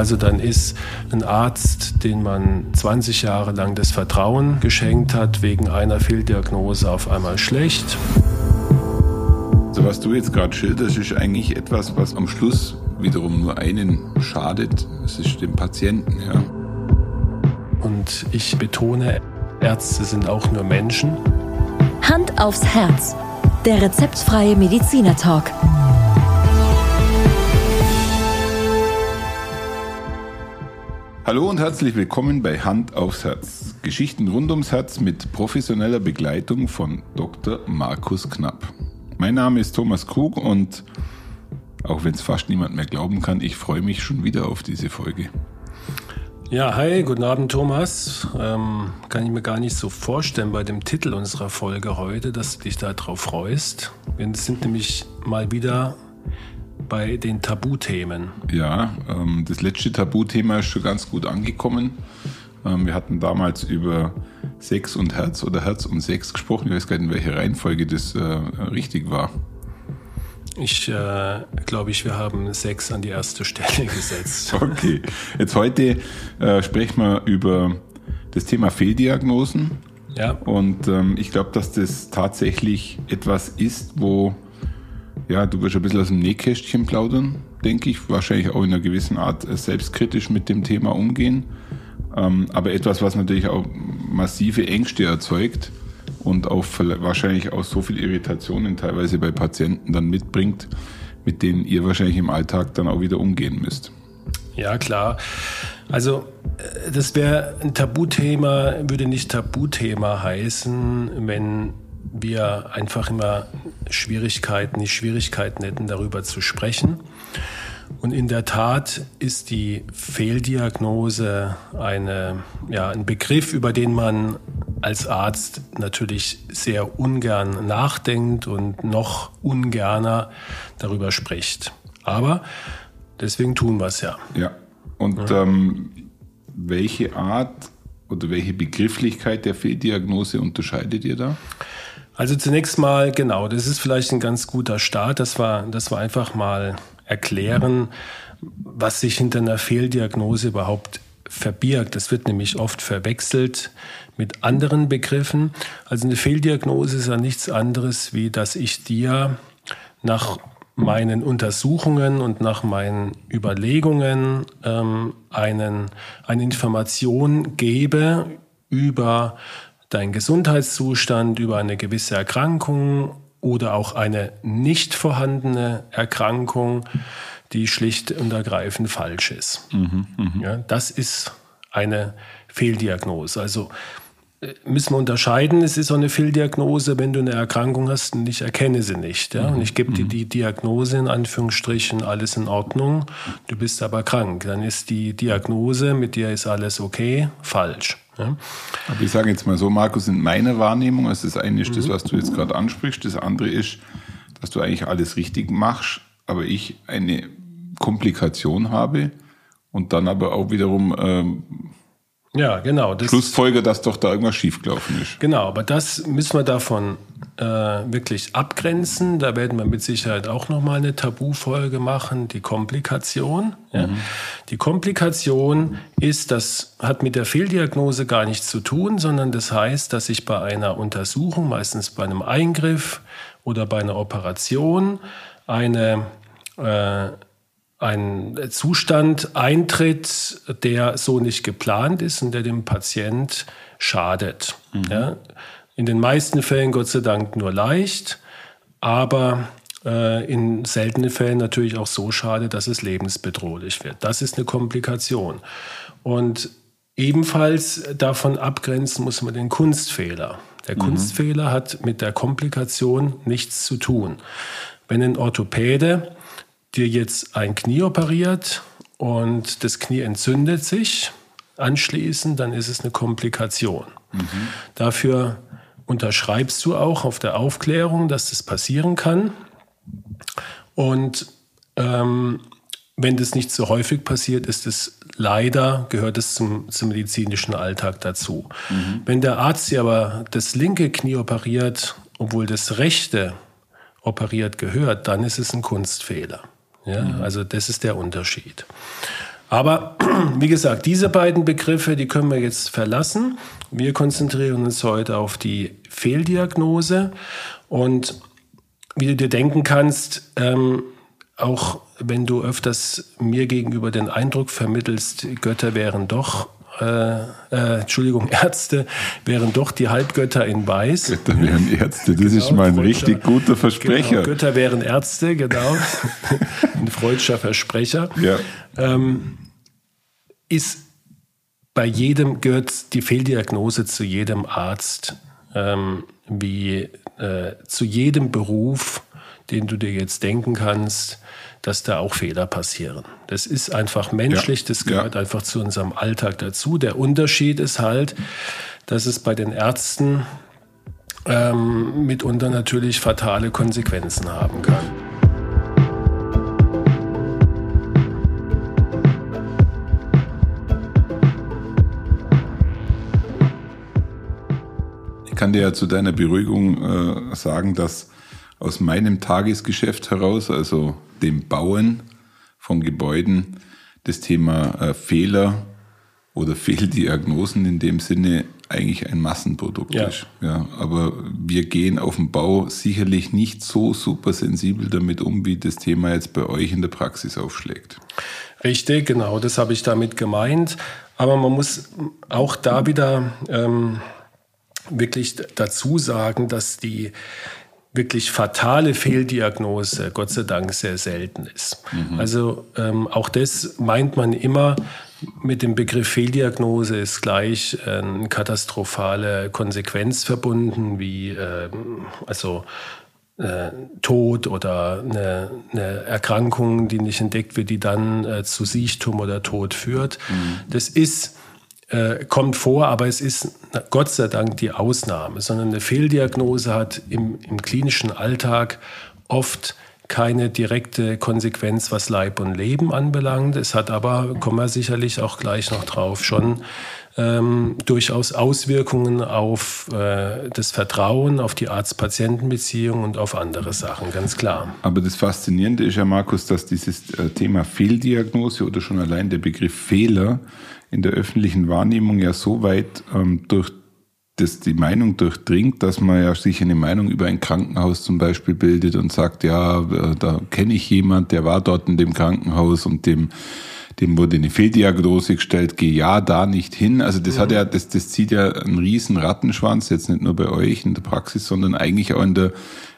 Also dann ist ein Arzt, den man 20 Jahre lang das Vertrauen geschenkt hat, wegen einer Fehldiagnose auf einmal schlecht. Also was du jetzt gerade schilderst, ist eigentlich etwas, was am Schluss wiederum nur einen schadet. Es ist dem Patienten, ja. Und ich betone, Ärzte sind auch nur Menschen. Hand aufs Herz. Der rezeptfreie Mediziner Talk. Hallo und herzlich willkommen bei Hand aufs Herz. Geschichten rund ums Herz mit professioneller Begleitung von Dr. Markus Knapp. Mein Name ist Thomas Krug und auch wenn es fast niemand mehr glauben kann, ich freue mich schon wieder auf diese Folge. Ja, hi, guten Abend, Thomas. Ähm, kann ich mir gar nicht so vorstellen bei dem Titel unserer Folge heute, dass du dich darauf freust. Wir sind nämlich mal wieder bei den Tabuthemen. Ja, ähm, das letzte Tabuthema ist schon ganz gut angekommen. Ähm, wir hatten damals über Sex und Herz oder Herz und Sex gesprochen. Ich weiß gar nicht, in welcher Reihenfolge das äh, richtig war. Ich äh, glaube, ich, wir haben Sex an die erste Stelle gesetzt. okay. Jetzt heute äh, sprechen wir über das Thema Fehldiagnosen. Ja. Und ähm, ich glaube, dass das tatsächlich etwas ist, wo ja, du wirst ein bisschen aus dem Nähkästchen plaudern, denke ich. Wahrscheinlich auch in einer gewissen Art äh, selbstkritisch mit dem Thema umgehen. Ähm, aber etwas, was natürlich auch massive Ängste erzeugt und auch wahrscheinlich auch so viel Irritationen teilweise bei Patienten dann mitbringt, mit denen ihr wahrscheinlich im Alltag dann auch wieder umgehen müsst. Ja, klar. Also äh, das wäre ein Tabuthema, würde nicht Tabuthema heißen, wenn wir einfach immer Schwierigkeiten, nicht Schwierigkeiten hätten, darüber zu sprechen. Und in der Tat ist die Fehldiagnose eine, ja, ein Begriff, über den man als Arzt natürlich sehr ungern nachdenkt und noch ungerner darüber spricht. Aber deswegen tun wir es ja. Ja. Und ja. Ähm, welche Art oder welche Begrifflichkeit der Fehldiagnose unterscheidet ihr da? Also zunächst mal, genau, das ist vielleicht ein ganz guter Start, dass wir, dass wir einfach mal erklären, was sich hinter einer Fehldiagnose überhaupt verbirgt. Das wird nämlich oft verwechselt mit anderen Begriffen. Also eine Fehldiagnose ist ja nichts anderes, wie dass ich dir nach meinen Untersuchungen und nach meinen Überlegungen ähm, einen, eine Information gebe über deinen Gesundheitszustand, über eine gewisse Erkrankung oder auch eine nicht vorhandene Erkrankung, die schlicht und ergreifend falsch ist. Mhm, mh. ja, das ist eine Fehldiagnose. Also äh, müssen wir unterscheiden, es ist auch eine Fehldiagnose, wenn du eine Erkrankung hast und ich erkenne sie nicht. Ja? Und ich gebe dir mhm. die Diagnose in Anführungsstrichen, alles in Ordnung, du bist aber krank. Dann ist die Diagnose, mit dir ist alles okay, falsch. Ja. Aber ich sage jetzt mal so, Markus, in meiner Wahrnehmung, also das eine ist das, mhm. was du jetzt gerade ansprichst, das andere ist, dass du eigentlich alles richtig machst, aber ich eine Komplikation habe und dann aber auch wiederum ähm, ja, genau. Das, Schlussfolger, dass doch da irgendwas schiefgelaufen ist. Genau, aber das müssen wir davon äh, wirklich abgrenzen. Da werden wir mit Sicherheit auch nochmal eine Tabufolge machen, die Komplikation. Ja. Mhm. Die Komplikation ist, das hat mit der Fehldiagnose gar nichts zu tun, sondern das heißt, dass ich bei einer Untersuchung, meistens bei einem Eingriff oder bei einer Operation, eine äh, ein Zustand eintritt, der so nicht geplant ist und der dem Patient schadet. Mhm. Ja, in den meisten Fällen Gott sei Dank nur leicht, aber äh, in seltenen Fällen natürlich auch so schade, dass es lebensbedrohlich wird. Das ist eine Komplikation. Und ebenfalls davon abgrenzen muss man den Kunstfehler. Der mhm. Kunstfehler hat mit der Komplikation nichts zu tun. Wenn ein Orthopäde dir jetzt ein Knie operiert und das Knie entzündet sich anschließend, dann ist es eine Komplikation. Mhm. Dafür unterschreibst du auch auf der Aufklärung, dass das passieren kann. Und ähm, wenn das nicht so häufig passiert, ist es leider, gehört es zum, zum medizinischen Alltag dazu. Mhm. Wenn der Arzt dir aber das linke Knie operiert, obwohl das rechte operiert gehört, dann ist es ein Kunstfehler. Ja. Also das ist der Unterschied. Aber wie gesagt, diese beiden Begriffe, die können wir jetzt verlassen. Wir konzentrieren uns heute auf die Fehldiagnose. Und wie du dir denken kannst, ähm, auch wenn du öfters mir gegenüber den Eindruck vermittelst, Götter wären doch äh, äh, Entschuldigung, Ärzte wären doch die Halbgötter in Weiß. Götter wären Ärzte, das genau, ist mal ein Freudscher, richtig guter Versprecher. Genau, Götter wären Ärzte, genau. ein freudscher Versprecher. Ja. Ähm, ist bei jedem, gehört die Fehldiagnose zu jedem Arzt, ähm, wie äh, zu jedem Beruf, den du dir jetzt denken kannst dass da auch Fehler passieren. Das ist einfach menschlich, ja, das gehört ja. einfach zu unserem Alltag dazu. Der Unterschied ist halt, dass es bei den Ärzten ähm, mitunter natürlich fatale Konsequenzen haben kann. Ich kann dir ja zu deiner Beruhigung äh, sagen, dass aus meinem Tagesgeschäft heraus, also dem Bauen von Gebäuden das Thema äh, Fehler oder Fehldiagnosen in dem Sinne eigentlich ein Massenprodukt ja. ist. Ja, aber wir gehen auf dem Bau sicherlich nicht so super sensibel damit um, wie das Thema jetzt bei euch in der Praxis aufschlägt. Richtig, genau, das habe ich damit gemeint. Aber man muss auch da wieder ähm, wirklich dazu sagen, dass die wirklich fatale Fehldiagnose Gott sei Dank sehr selten ist. Mhm. Also ähm, auch das meint man immer mit dem Begriff Fehldiagnose ist gleich äh, eine katastrophale Konsequenz verbunden, wie äh, also äh, Tod oder eine, eine, Erkrankung, die nicht entdeckt wird, die dann äh, zu Siechtum oder Tod führt. Mhm. Das ist äh, kommt vor, aber es ist Gott sei Dank die Ausnahme, sondern eine Fehldiagnose hat im, im klinischen Alltag oft keine direkte Konsequenz, was Leib und Leben anbelangt. Es hat aber, kommen wir sicherlich auch gleich noch drauf, schon ähm, durchaus Auswirkungen auf äh, das Vertrauen, auf die Arzt-Patienten-Beziehung und auf andere Sachen, ganz klar. Aber das Faszinierende ist ja, Markus, dass dieses äh, Thema Fehldiagnose oder schon allein der Begriff Fehler in der öffentlichen Wahrnehmung ja so weit ähm, durch das die Meinung durchdringt, dass man ja sich eine Meinung über ein Krankenhaus zum Beispiel bildet und sagt, ja, äh, da kenne ich jemand, der war dort in dem Krankenhaus und dem dem wurde eine Fehldiagnose gestellt, geh ja da nicht hin. Also das mhm. hat ja, das, das zieht ja einen riesen Rattenschwanz, jetzt nicht nur bei euch in der Praxis, sondern eigentlich auch in der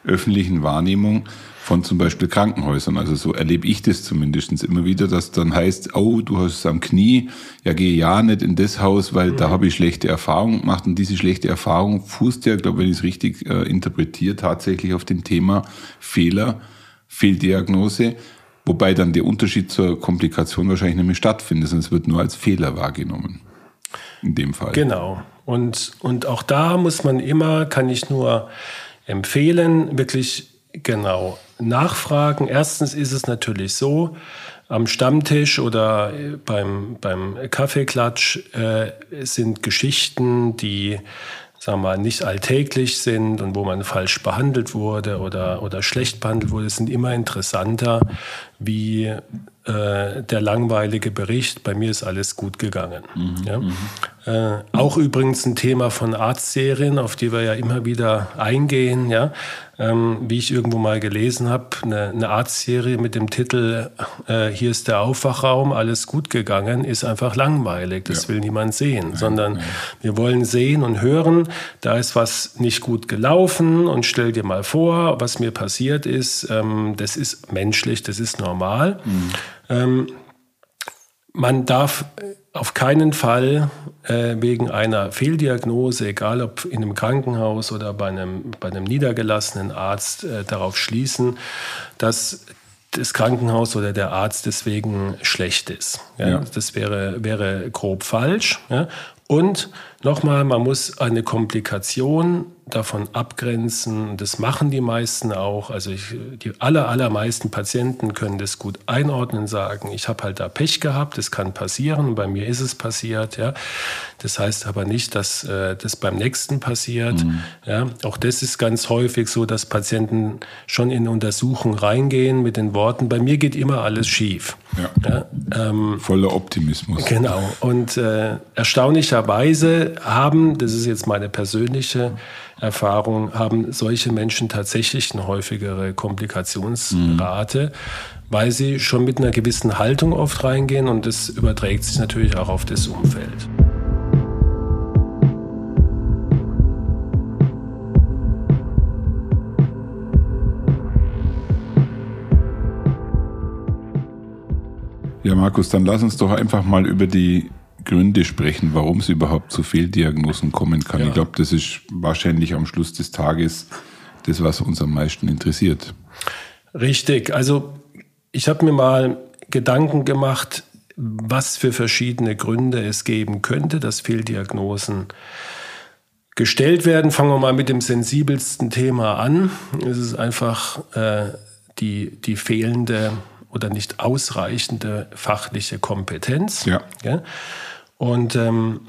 öffentlichen Wahrnehmung von zum Beispiel Krankenhäusern. Also so erlebe ich das zumindest immer wieder, dass dann heißt, oh, du hast es am Knie, ja, geh ja nicht in das Haus, weil mhm. da habe ich schlechte Erfahrungen gemacht. Und diese schlechte Erfahrung fußt ja, glaube wenn ich es richtig äh, interpretiere, tatsächlich auf dem Thema Fehler, Fehldiagnose, wobei dann der Unterschied zur Komplikation wahrscheinlich nicht stattfindet, sondern es wird nur als Fehler wahrgenommen. In dem Fall. Genau. Und, und auch da muss man immer, kann ich nur empfehlen, wirklich genau nachfragen. Erstens ist es natürlich so, am Stammtisch oder beim, beim Kaffeeklatsch äh, sind Geschichten, die sagen wir mal, nicht alltäglich sind und wo man falsch behandelt wurde oder, oder schlecht behandelt wurde, sind immer interessanter wie äh, der langweilige Bericht, bei mir ist alles gut gegangen. Mhm, ja? Mhm. Äh, auch übrigens ein Thema von Arztserien, auf die wir ja immer wieder eingehen. Ja? Ähm, wie ich irgendwo mal gelesen habe, eine, eine Arztserie mit dem Titel äh, Hier ist der Aufwachraum, alles gut gegangen, ist einfach langweilig. Das ja. will niemand sehen, nein, sondern nein. wir wollen sehen und hören, da ist was nicht gut gelaufen und stell dir mal vor, was mir passiert ist. Ähm, das ist menschlich, das ist normal. Mhm. Ähm, man darf auf keinen Fall äh, wegen einer Fehldiagnose, egal ob in einem Krankenhaus oder bei einem, bei einem niedergelassenen Arzt, äh, darauf schließen, dass das Krankenhaus oder der Arzt deswegen schlecht ist. Ja? Ja. Das wäre, wäre grob falsch. Ja? Und nochmal, man muss eine Komplikation davon abgrenzen. Das machen die meisten auch. Also ich, die aller, allermeisten Patienten können das gut einordnen, sagen, ich habe halt da Pech gehabt, das kann passieren, bei mir ist es passiert. Ja. Das heißt aber nicht, dass äh, das beim nächsten passiert. Mhm. Ja. Auch das ist ganz häufig so, dass Patienten schon in Untersuchung reingehen mit den Worten, bei mir geht immer alles schief. Ja. ja ähm, Voller Optimismus. Genau. Und äh, erstaunlicherweise haben, das ist jetzt meine persönliche Erfahrung, haben solche Menschen tatsächlich eine häufigere Komplikationsrate, mhm. weil sie schon mit einer gewissen Haltung oft reingehen und das überträgt sich natürlich auch auf das Umfeld. Ja, Markus, dann lass uns doch einfach mal über die Gründe sprechen, warum es überhaupt zu Fehldiagnosen kommen kann. Ja. Ich glaube, das ist wahrscheinlich am Schluss des Tages das, was uns am meisten interessiert. Richtig. Also ich habe mir mal Gedanken gemacht, was für verschiedene Gründe es geben könnte, dass Fehldiagnosen gestellt werden. Fangen wir mal mit dem sensibelsten Thema an. Es ist einfach äh, die, die fehlende oder nicht ausreichende fachliche Kompetenz. Ja. ja? Und ähm,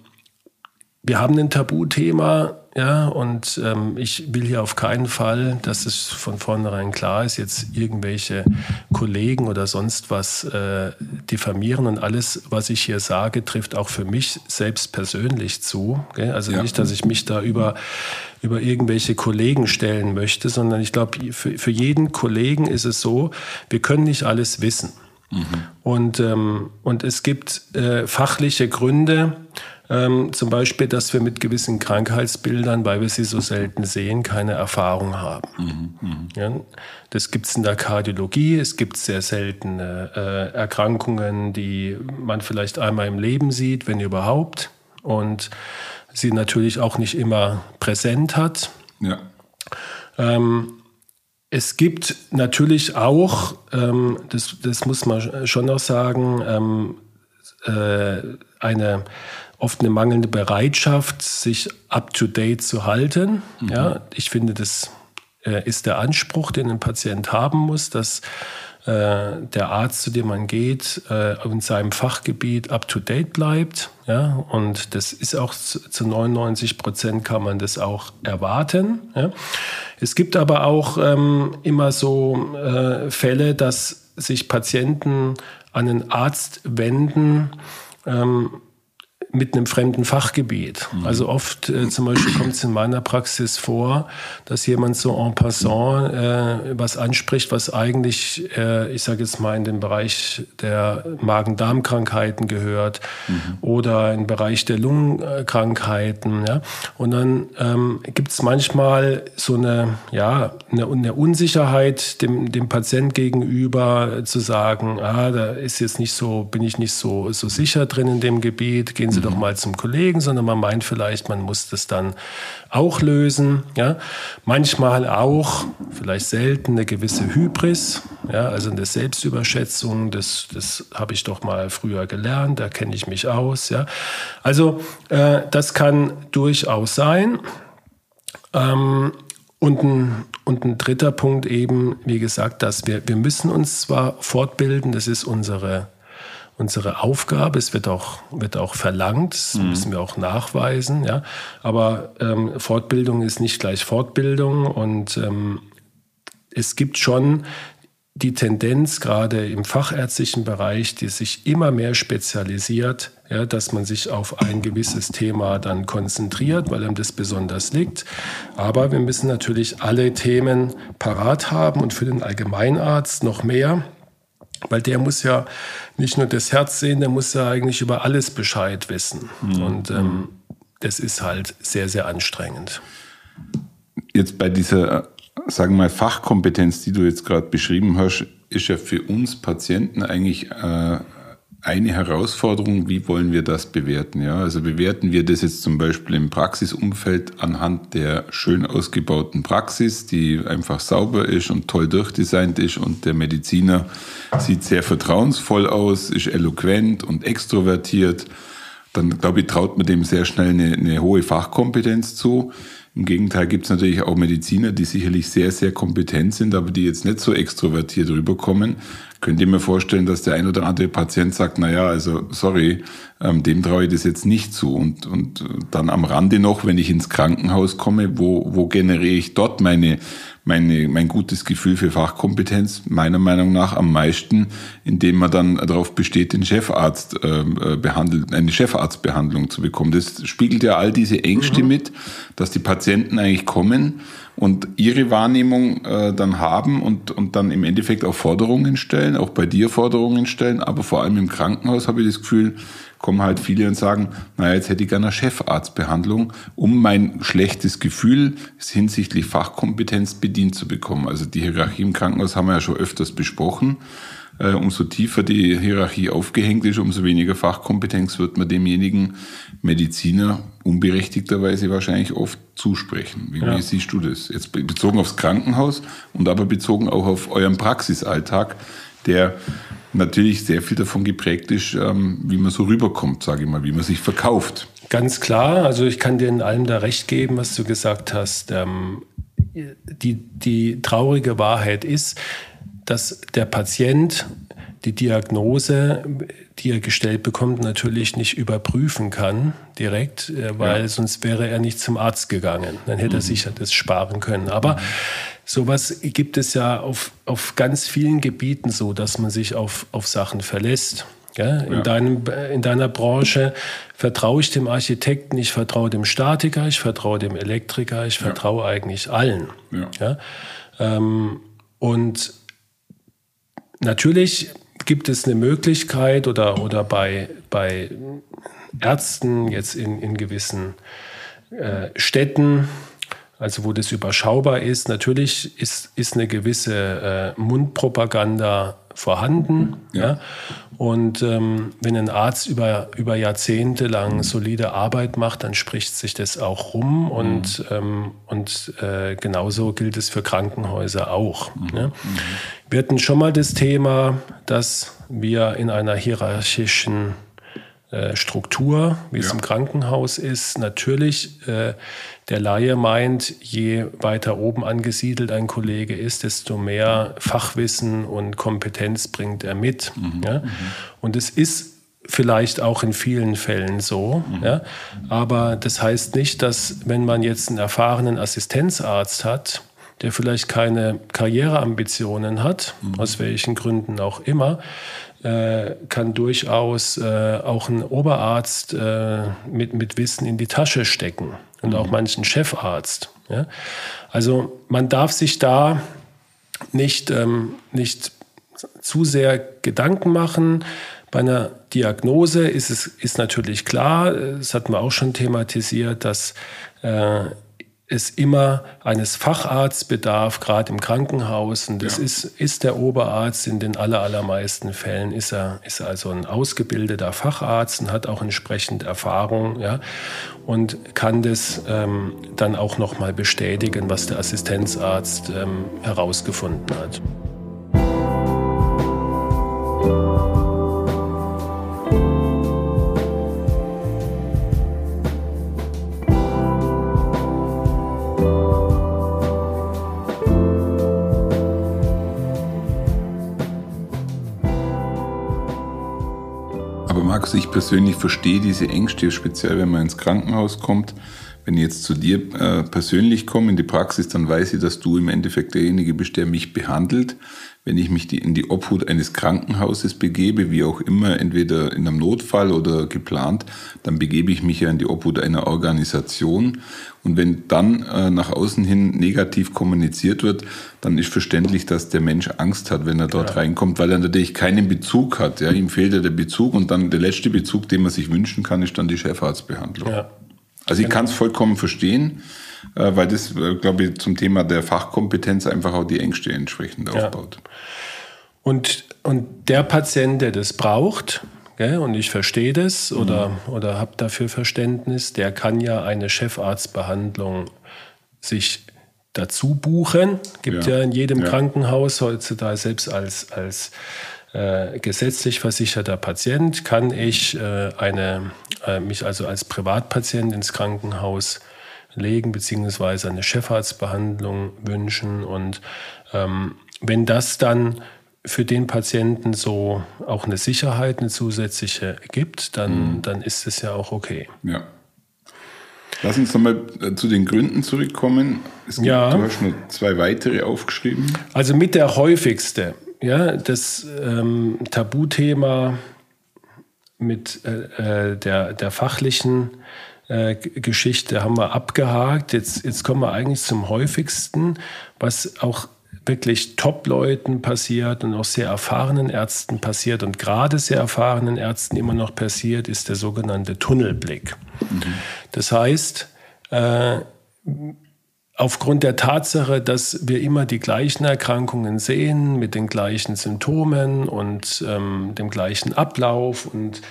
wir haben ein Tabuthema, ja, und ähm, ich will hier auf keinen Fall, dass es von vornherein klar ist, jetzt irgendwelche Kollegen oder sonst was äh, diffamieren und alles, was ich hier sage, trifft auch für mich selbst persönlich zu. Gell? Also ja. nicht, dass ich mich da über über irgendwelche Kollegen stellen möchte, sondern ich glaube, für, für jeden Kollegen ist es so, wir können nicht alles wissen. Mhm. Und, ähm, und es gibt äh, fachliche Gründe, ähm, zum Beispiel, dass wir mit gewissen Krankheitsbildern, weil wir sie so selten sehen, keine Erfahrung haben. Mhm, mh. ja, das gibt es in der Kardiologie. Es gibt sehr seltene äh, Erkrankungen, die man vielleicht einmal im Leben sieht, wenn überhaupt. Und sie natürlich auch nicht immer präsent hat. Ja. Ähm, es gibt natürlich auch, ähm, das, das muss man schon noch sagen, ähm, äh, eine oft eine mangelnde Bereitschaft, sich up-to-date zu halten. Mhm. Ja, ich finde, das äh, ist der Anspruch, den ein Patient haben muss, dass der Arzt, zu dem man geht, äh, in seinem Fachgebiet up-to-date bleibt. Ja? Und das ist auch zu, zu 99 Prozent kann man das auch erwarten. Ja? Es gibt aber auch ähm, immer so äh, Fälle, dass sich Patienten an einen Arzt wenden, ähm, mit einem fremden Fachgebiet. Mhm. Also oft äh, zum Beispiel kommt es in meiner Praxis vor, dass jemand so en passant äh, was anspricht, was eigentlich, äh, ich sage jetzt mal, in den Bereich der Magen-Darm-Krankheiten gehört mhm. oder im Bereich der Lungenkrankheiten. Ja? Und dann ähm, gibt es manchmal so eine, ja, eine, eine Unsicherheit dem, dem Patient gegenüber zu sagen, ah, da ist jetzt nicht so, bin ich nicht so, so sicher drin in dem Gebiet, gehen Sie doch mal zum Kollegen, sondern man meint vielleicht, man muss das dann auch lösen. Ja? Manchmal auch, vielleicht selten, eine gewisse Hybris, ja? also eine Selbstüberschätzung, das, das habe ich doch mal früher gelernt, da kenne ich mich aus. Ja? Also äh, das kann durchaus sein. Ähm, und ein, und ein dritter Punkt eben, wie gesagt, dass wir, wir müssen uns zwar fortbilden, das ist unsere unsere Aufgabe. Es wird auch, wird auch verlangt, das mhm. müssen wir auch nachweisen. Ja. Aber ähm, Fortbildung ist nicht gleich Fortbildung und ähm, es gibt schon die Tendenz, gerade im fachärztlichen Bereich, die sich immer mehr spezialisiert, ja, dass man sich auf ein gewisses Thema dann konzentriert, weil einem das besonders liegt. Aber wir müssen natürlich alle Themen parat haben und für den Allgemeinarzt noch mehr. Weil der muss ja nicht nur das Herz sehen, der muss ja eigentlich über alles Bescheid wissen. Mhm. Und ähm, das ist halt sehr, sehr anstrengend. Jetzt bei dieser, sagen wir mal, Fachkompetenz, die du jetzt gerade beschrieben hast, ist ja für uns Patienten eigentlich äh, eine Herausforderung, wie wollen wir das bewerten? Ja, also bewerten wir das jetzt zum Beispiel im Praxisumfeld anhand der schön ausgebauten Praxis, die einfach sauber ist und toll durchdesignt ist und der Mediziner sieht sehr vertrauensvoll aus, ist eloquent und extrovertiert. Dann glaube ich, traut man dem sehr schnell eine, eine hohe Fachkompetenz zu. Im Gegenteil gibt es natürlich auch Mediziner, die sicherlich sehr, sehr kompetent sind, aber die jetzt nicht so extrovertiert rüberkommen könnte mir vorstellen, dass der ein oder andere Patient sagt, na ja, also sorry, ähm, dem traue ich das jetzt nicht zu. Und, und dann am Rande noch, wenn ich ins Krankenhaus komme, wo, wo generiere ich dort meine, meine, mein gutes Gefühl für Fachkompetenz? Meiner Meinung nach am meisten, indem man dann darauf besteht, den Chefarzt ähm, äh, behandelt, eine Chefarztbehandlung zu bekommen. Das spiegelt ja all diese Ängste mhm. mit, dass die Patienten eigentlich kommen und ihre Wahrnehmung äh, dann haben und, und dann im Endeffekt auch Forderungen stellen, auch bei dir Forderungen stellen, aber vor allem im Krankenhaus habe ich das Gefühl, kommen halt viele und sagen, naja, jetzt hätte ich gerne eine Chefarztbehandlung, um mein schlechtes Gefühl hinsichtlich Fachkompetenz bedient zu bekommen. Also die Hierarchie im Krankenhaus haben wir ja schon öfters besprochen. Äh, umso tiefer die Hierarchie aufgehängt ist, umso weniger Fachkompetenz wird man demjenigen Mediziner unberechtigterweise wahrscheinlich oft zusprechen. Wie, ja. siehst du das? Jetzt bezogen aufs Krankenhaus und aber bezogen auch auf euren Praxisalltag, der natürlich sehr viel davon geprägt ist, ähm, wie man so rüberkommt, sage ich mal, wie man sich verkauft. Ganz klar, also ich kann dir in allem da recht geben, was du gesagt hast. Ähm, die, die traurige Wahrheit ist, dass der Patient die Diagnose, die er gestellt bekommt, natürlich nicht überprüfen kann direkt, äh, weil ja. sonst wäre er nicht zum Arzt gegangen. Dann hätte mhm. er sich das sparen können. Aber mhm. sowas gibt es ja auf, auf ganz vielen Gebieten so, dass man sich auf, auf Sachen verlässt. Ja, in, ja. Deinem, in deiner Branche vertraue ich dem Architekten, ich vertraue dem Statiker, ich vertraue dem Elektriker, ich vertraue ja. eigentlich allen. Ja. Ähm, und Natürlich gibt es eine Möglichkeit oder, oder bei, bei Ärzten jetzt in, in gewissen äh, Städten, also wo das überschaubar ist, natürlich ist, ist eine gewisse äh, Mundpropaganda vorhanden. Ja. Und ähm, wenn ein Arzt über, über Jahrzehnte lang solide Arbeit macht, dann spricht sich das auch rum. Mhm. Und, ähm, und äh, genauso gilt es für Krankenhäuser auch. Mhm. Ne? Mhm. Wir hatten schon mal das Thema, dass wir in einer hierarchischen äh, Struktur, wie ja. es im Krankenhaus ist, natürlich äh, der Laie meint, je weiter oben angesiedelt ein Kollege ist, desto mehr Fachwissen und Kompetenz bringt er mit. Mhm. Ja? Mhm. Und es ist vielleicht auch in vielen Fällen so. Mhm. Ja? Aber das heißt nicht, dass wenn man jetzt einen erfahrenen Assistenzarzt hat, der vielleicht keine Karriereambitionen hat, mhm. aus welchen Gründen auch immer, äh, kann durchaus äh, auch ein Oberarzt äh, mit, mit Wissen in die Tasche stecken und mhm. auch manchen Chefarzt. Ja? Also man darf sich da nicht, ähm, nicht zu sehr Gedanken machen. Bei einer Diagnose ist es ist natürlich klar, das hatten wir auch schon thematisiert, dass äh, es immer eines Facharztes bedarf, gerade im Krankenhaus. Und das ja. ist, ist der Oberarzt in den aller, allermeisten Fällen, ist er, ist er also ein ausgebildeter Facharzt und hat auch entsprechend Erfahrung, ja, und kann das ähm, dann auch nochmal bestätigen, was der Assistenzarzt ähm, herausgefunden hat. Ich persönlich verstehe diese Ängste, speziell wenn man ins Krankenhaus kommt. Wenn ich jetzt zu dir äh, persönlich komme in die Praxis, dann weiß ich, dass du im Endeffekt derjenige bist, der mich behandelt. Wenn ich mich die, in die Obhut eines Krankenhauses begebe, wie auch immer, entweder in einem Notfall oder geplant, dann begebe ich mich ja in die Obhut einer Organisation. Und wenn dann äh, nach außen hin negativ kommuniziert wird, dann ist verständlich, dass der Mensch Angst hat, wenn er dort ja. reinkommt, weil er natürlich keinen Bezug hat. Ja, ihm fehlt ja der Bezug und dann der letzte Bezug, den man sich wünschen kann, ist dann die Chefarztbehandlung. Ja. Also ich kann es vollkommen verstehen, äh, weil das, äh, glaube ich, zum Thema der Fachkompetenz einfach auch die Ängste entsprechend aufbaut. Ja. Und, und der Patient, der das braucht, gell, und ich verstehe das oder, mhm. oder habe dafür Verständnis, der kann ja eine Chefarztbehandlung sich dazu buchen. Gibt ja, ja in jedem ja. Krankenhaus heutzutage, selbst als, als äh, gesetzlich versicherter Patient, kann ich äh, eine, äh, mich also als Privatpatient ins Krankenhaus legen, beziehungsweise eine Chefarztbehandlung wünschen. Und ähm, wenn das dann für den Patienten so auch eine Sicherheit, eine zusätzliche gibt, dann, mhm. dann ist es ja auch okay. Ja. Lass uns nochmal äh, zu den Gründen zurückkommen. Gibt, ja. Du hast noch zwei weitere aufgeschrieben. Also mit der häufigste, ja, das ähm, Tabuthema mit äh, äh der, der fachlichen äh, Geschichte haben wir abgehakt. Jetzt, jetzt kommen wir eigentlich zum häufigsten, was auch wirklich Top-Leuten passiert und auch sehr erfahrenen Ärzten passiert und gerade sehr erfahrenen Ärzten immer noch passiert, ist der sogenannte Tunnelblick. Mhm. Das heißt, äh, aufgrund der Tatsache, dass wir immer die gleichen Erkrankungen sehen, mit den gleichen Symptomen und ähm, dem gleichen Ablauf und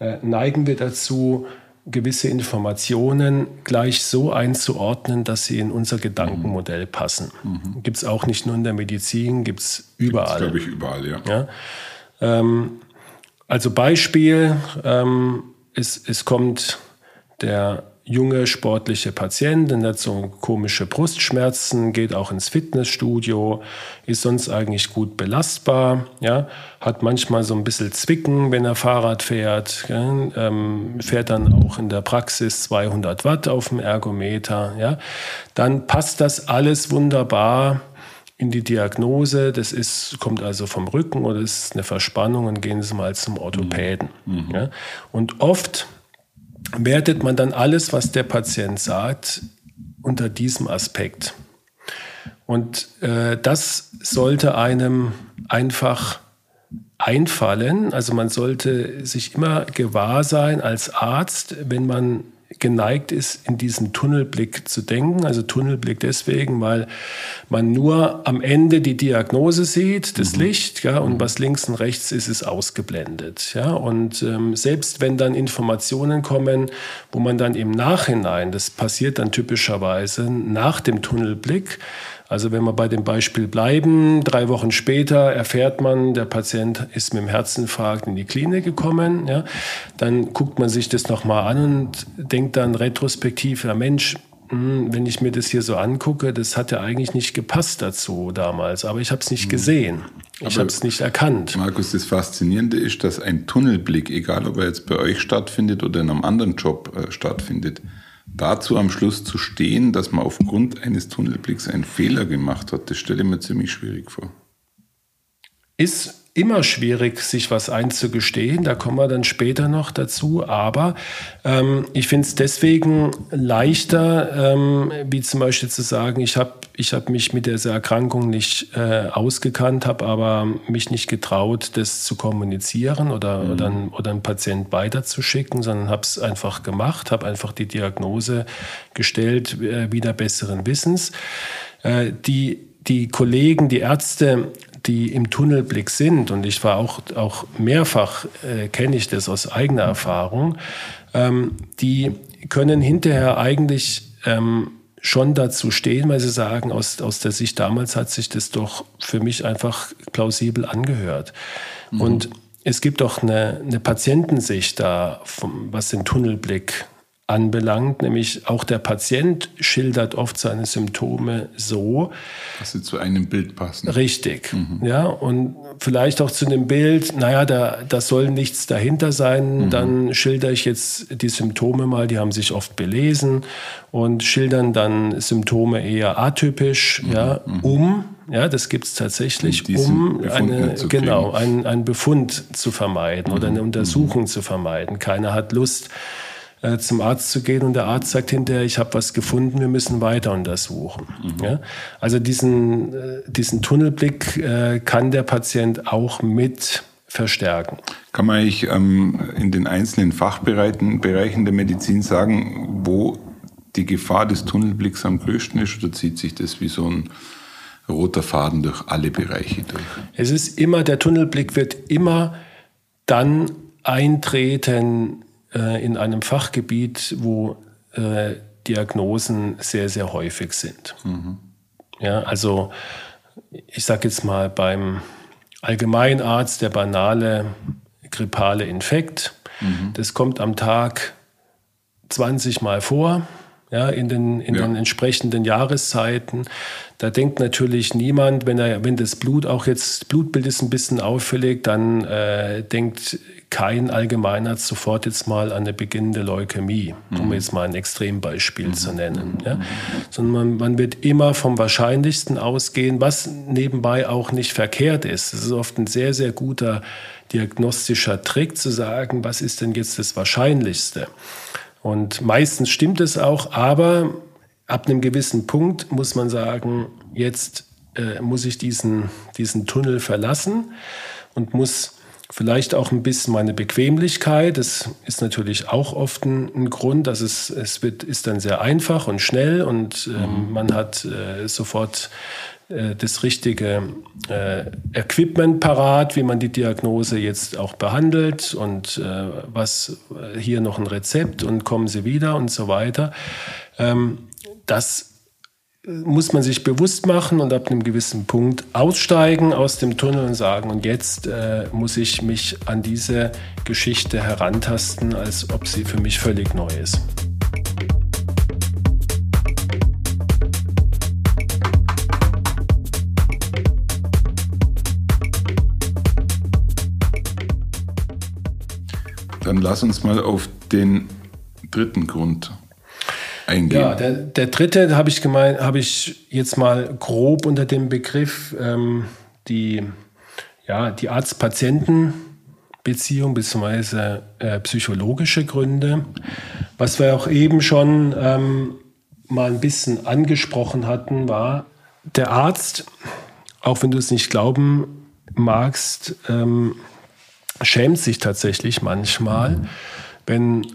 äh, neigen wir dazu, gewisse Informationen gleich so einzuordnen, dass sie in unser Gedankenmodell passen. Mhm. Gibt es auch nicht nur in der Medizin, gibt es überall. glaube ich, überall, ja. ja? Ähm, also Beispiel, ähm, es, es kommt der junge sportliche Patientin, hat so komische Brustschmerzen, geht auch ins Fitnessstudio, ist sonst eigentlich gut belastbar, ja, hat manchmal so ein bisschen Zwicken, wenn er Fahrrad fährt, ähm, fährt dann auch in der Praxis 200 Watt auf dem Ergometer, ja, dann passt das alles wunderbar in die Diagnose, das ist, kommt also vom Rücken oder ist eine Verspannung und gehen Sie mal zum Orthopäden. Mhm. Ja. Und oft wertet man dann alles, was der Patient sagt, unter diesem Aspekt. Und äh, das sollte einem einfach einfallen. Also man sollte sich immer gewahr sein als Arzt, wenn man geneigt ist, in diesen Tunnelblick zu denken. Also Tunnelblick deswegen, weil man nur am Ende die Diagnose sieht, das mhm. Licht, ja, und was links und rechts ist, ist ausgeblendet. Ja. Und ähm, selbst wenn dann Informationen kommen, wo man dann im Nachhinein, das passiert dann typischerweise nach dem Tunnelblick, also wenn wir bei dem Beispiel bleiben, drei Wochen später erfährt man, der Patient ist mit dem Herzinfarkt in die Klinik gekommen, ja, dann guckt man sich das nochmal an und denkt dann retrospektiv, ja Mensch, hm, wenn ich mir das hier so angucke, das hat ja eigentlich nicht gepasst dazu damals, aber ich habe es nicht mhm. gesehen. Ich habe es nicht erkannt. Markus, das Faszinierende ist, dass ein Tunnelblick, egal ob er jetzt bei euch stattfindet oder in einem anderen Job äh, stattfindet, dazu am Schluss zu stehen, dass man aufgrund eines Tunnelblicks einen Fehler gemacht hat, das stelle ich mir ziemlich schwierig vor. Ist immer schwierig, sich was einzugestehen. Da kommen wir dann später noch dazu. Aber ähm, ich finde es deswegen leichter, ähm, wie zum Beispiel zu sagen, ich habe ich hab mich mit dieser Erkrankung nicht äh, ausgekannt, habe aber mich nicht getraut, das zu kommunizieren oder, mhm. oder, oder einen Patient weiterzuschicken, sondern habe es einfach gemacht, habe einfach die Diagnose gestellt, äh, wieder besseren Wissens. Äh, die die Kollegen, die Ärzte, die im Tunnelblick sind, und ich war auch, auch mehrfach, äh, kenne ich das aus eigener Erfahrung, ähm, die können hinterher eigentlich ähm, schon dazu stehen, weil sie sagen, aus, aus der Sicht damals hat sich das doch für mich einfach plausibel angehört. Mhm. Und es gibt auch eine, eine Patientensicht da, vom, was den Tunnelblick anbelangt, nämlich auch der Patient schildert oft seine Symptome so, dass sie zu einem Bild passen. Richtig, mhm. ja, und vielleicht auch zu einem Bild, naja, da, da soll nichts dahinter sein, mhm. dann schilder ich jetzt die Symptome mal, die haben sich oft belesen und schildern dann Symptome eher atypisch, mhm. ja, mhm. um ja, das gibt es tatsächlich, um eine, genau, einen, einen Befund zu vermeiden oder eine mhm. Untersuchung zu vermeiden. Keiner hat Lust, äh, zum Arzt zu gehen und der Arzt sagt hinterher, ich habe was gefunden, wir müssen weiter untersuchen. Mhm. Ja? Also diesen, äh, diesen Tunnelblick äh, kann der Patient auch mit verstärken. Kann man eigentlich ähm, in den einzelnen Fachbereichen Bereichen der Medizin sagen, wo die Gefahr des Tunnelblicks am größten ist oder zieht sich das wie so ein roter Faden durch alle Bereiche durch? Es ist immer, der Tunnelblick wird immer dann eintreten, äh, in einem Fachgebiet, wo äh, Diagnosen sehr, sehr häufig sind. Mhm. Ja, also ich sage jetzt mal beim Allgemeinarzt der banale grippale Infekt. Mhm. Das kommt am Tag 20 Mal vor. ja, in, den, in ja. den entsprechenden Jahreszeiten. Da denkt natürlich niemand, wenn, er, wenn das Blut auch jetzt, Blutbild ist ein bisschen auffällig, dann äh, denkt kein Allgemeinarzt sofort jetzt mal an eine beginnende Leukämie, mhm. um jetzt mal ein Extrembeispiel mhm. zu nennen. Ja? Sondern man, man wird immer vom Wahrscheinlichsten ausgehen, was nebenbei auch nicht verkehrt ist. Es ist oft ein sehr, sehr guter diagnostischer Trick zu sagen, was ist denn jetzt das Wahrscheinlichste? Und meistens stimmt es auch, aber ab einem gewissen Punkt muss man sagen, jetzt äh, muss ich diesen, diesen Tunnel verlassen und muss vielleicht auch ein bisschen meine Bequemlichkeit. Das ist natürlich auch oft ein, ein Grund, dass es, es wird, ist dann sehr einfach und schnell und ähm, mhm. man hat äh, sofort äh, das richtige äh, Equipment parat, wie man die Diagnose jetzt auch behandelt und äh, was äh, hier noch ein Rezept und kommen Sie wieder und so weiter. Ähm, das muss man sich bewusst machen und ab einem gewissen Punkt aussteigen aus dem Tunnel und sagen, und jetzt äh, muss ich mich an diese Geschichte herantasten, als ob sie für mich völlig neu ist. Dann lass uns mal auf den dritten Grund eingehen. Ja, der, der dritte habe ich gemeint, habe ich jetzt mal grob unter dem Begriff ähm, die, ja, die Arzt-Patienten-Beziehung bzw. Äh, psychologische Gründe. Was wir auch eben schon ähm, mal ein bisschen angesprochen hatten, war, der Arzt, auch wenn du es nicht glauben magst, ähm, schämt sich tatsächlich manchmal, wenn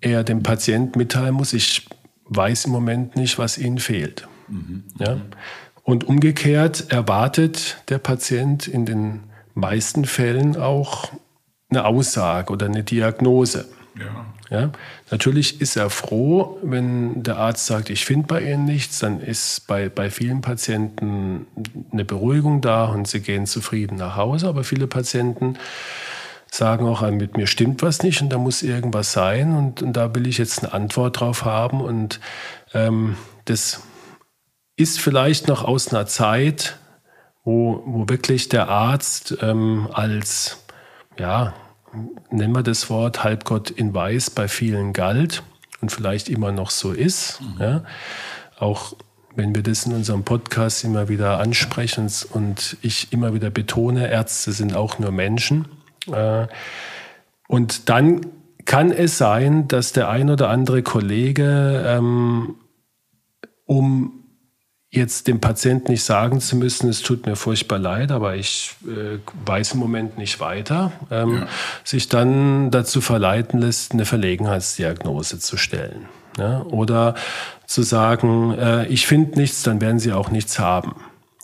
er dem Patienten mitteilen muss, ich weiß im Moment nicht, was ihnen fehlt. Mhm. Ja? Und umgekehrt erwartet der Patient in den meisten Fällen auch eine Aussage oder eine Diagnose. Ja. Ja? Natürlich ist er froh, wenn der Arzt sagt, ich finde bei Ihnen nichts, dann ist bei, bei vielen Patienten eine Beruhigung da und sie gehen zufrieden nach Hause. Aber viele Patienten sagen auch, mit mir stimmt was nicht und da muss irgendwas sein und, und da will ich jetzt eine Antwort drauf haben. Und ähm, das ist vielleicht noch aus einer Zeit, wo, wo wirklich der Arzt ähm, als, ja, nennen wir das Wort, Halbgott in Weiß bei vielen galt und vielleicht immer noch so ist. Mhm. Ja. Auch wenn wir das in unserem Podcast immer wieder ansprechen und ich immer wieder betone, Ärzte sind auch nur Menschen. Äh, und dann kann es sein, dass der ein oder andere Kollege, ähm, um jetzt dem Patienten nicht sagen zu müssen, es tut mir furchtbar leid, aber ich äh, weiß im Moment nicht weiter, ähm, ja. sich dann dazu verleiten lässt, eine Verlegenheitsdiagnose zu stellen. Ne? Oder zu sagen, äh, ich finde nichts, dann werden Sie auch nichts haben.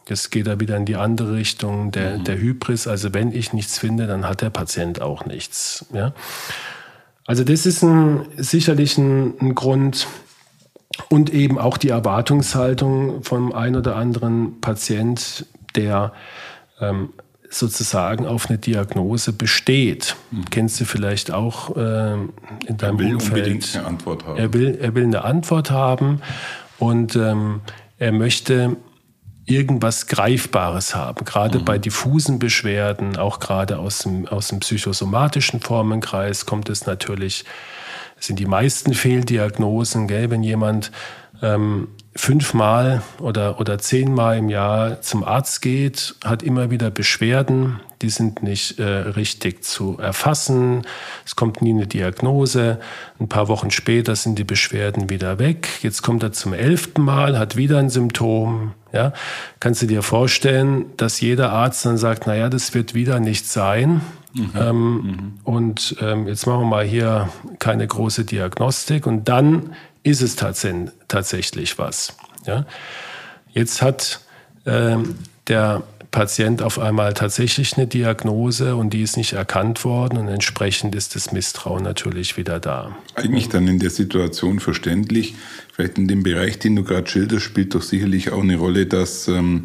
Das geht da wieder in die andere Richtung der, mhm. der Hybris. Also wenn ich nichts finde, dann hat der Patient auch nichts. Ja? Also das ist ein, sicherlich ein, ein Grund und eben auch die Erwartungshaltung vom ein oder anderen Patient, der ähm, sozusagen auf eine Diagnose besteht. Mhm. Kennst du vielleicht auch äh, in deinem er will Umfeld. unbedingt eine Antwort haben. Er will, er will eine Antwort haben und ähm, er möchte irgendwas Greifbares haben. Gerade mhm. bei diffusen Beschwerden, auch gerade aus dem, aus dem psychosomatischen Formenkreis kommt es natürlich, sind die meisten Fehldiagnosen, gell? wenn jemand ähm, fünfmal oder, oder zehnmal im Jahr zum Arzt geht, hat immer wieder Beschwerden, die sind nicht äh, richtig zu erfassen. Es kommt nie eine Diagnose. Ein paar Wochen später sind die Beschwerden wieder weg. Jetzt kommt er zum elften Mal, hat wieder ein Symptom. Ja, kannst du dir vorstellen, dass jeder Arzt dann sagt, naja, das wird wieder nicht sein. Mhm. Ähm, mhm. Und ähm, jetzt machen wir mal hier keine große Diagnostik. Und dann ist es tats tatsächlich was. Ja? Jetzt hat ähm, der Patient auf einmal tatsächlich eine Diagnose und die ist nicht erkannt worden und entsprechend ist das Misstrauen natürlich wieder da. Eigentlich dann in der Situation verständlich. Vielleicht in dem Bereich, den du gerade schilderst, spielt doch sicherlich auch eine Rolle, dass ähm,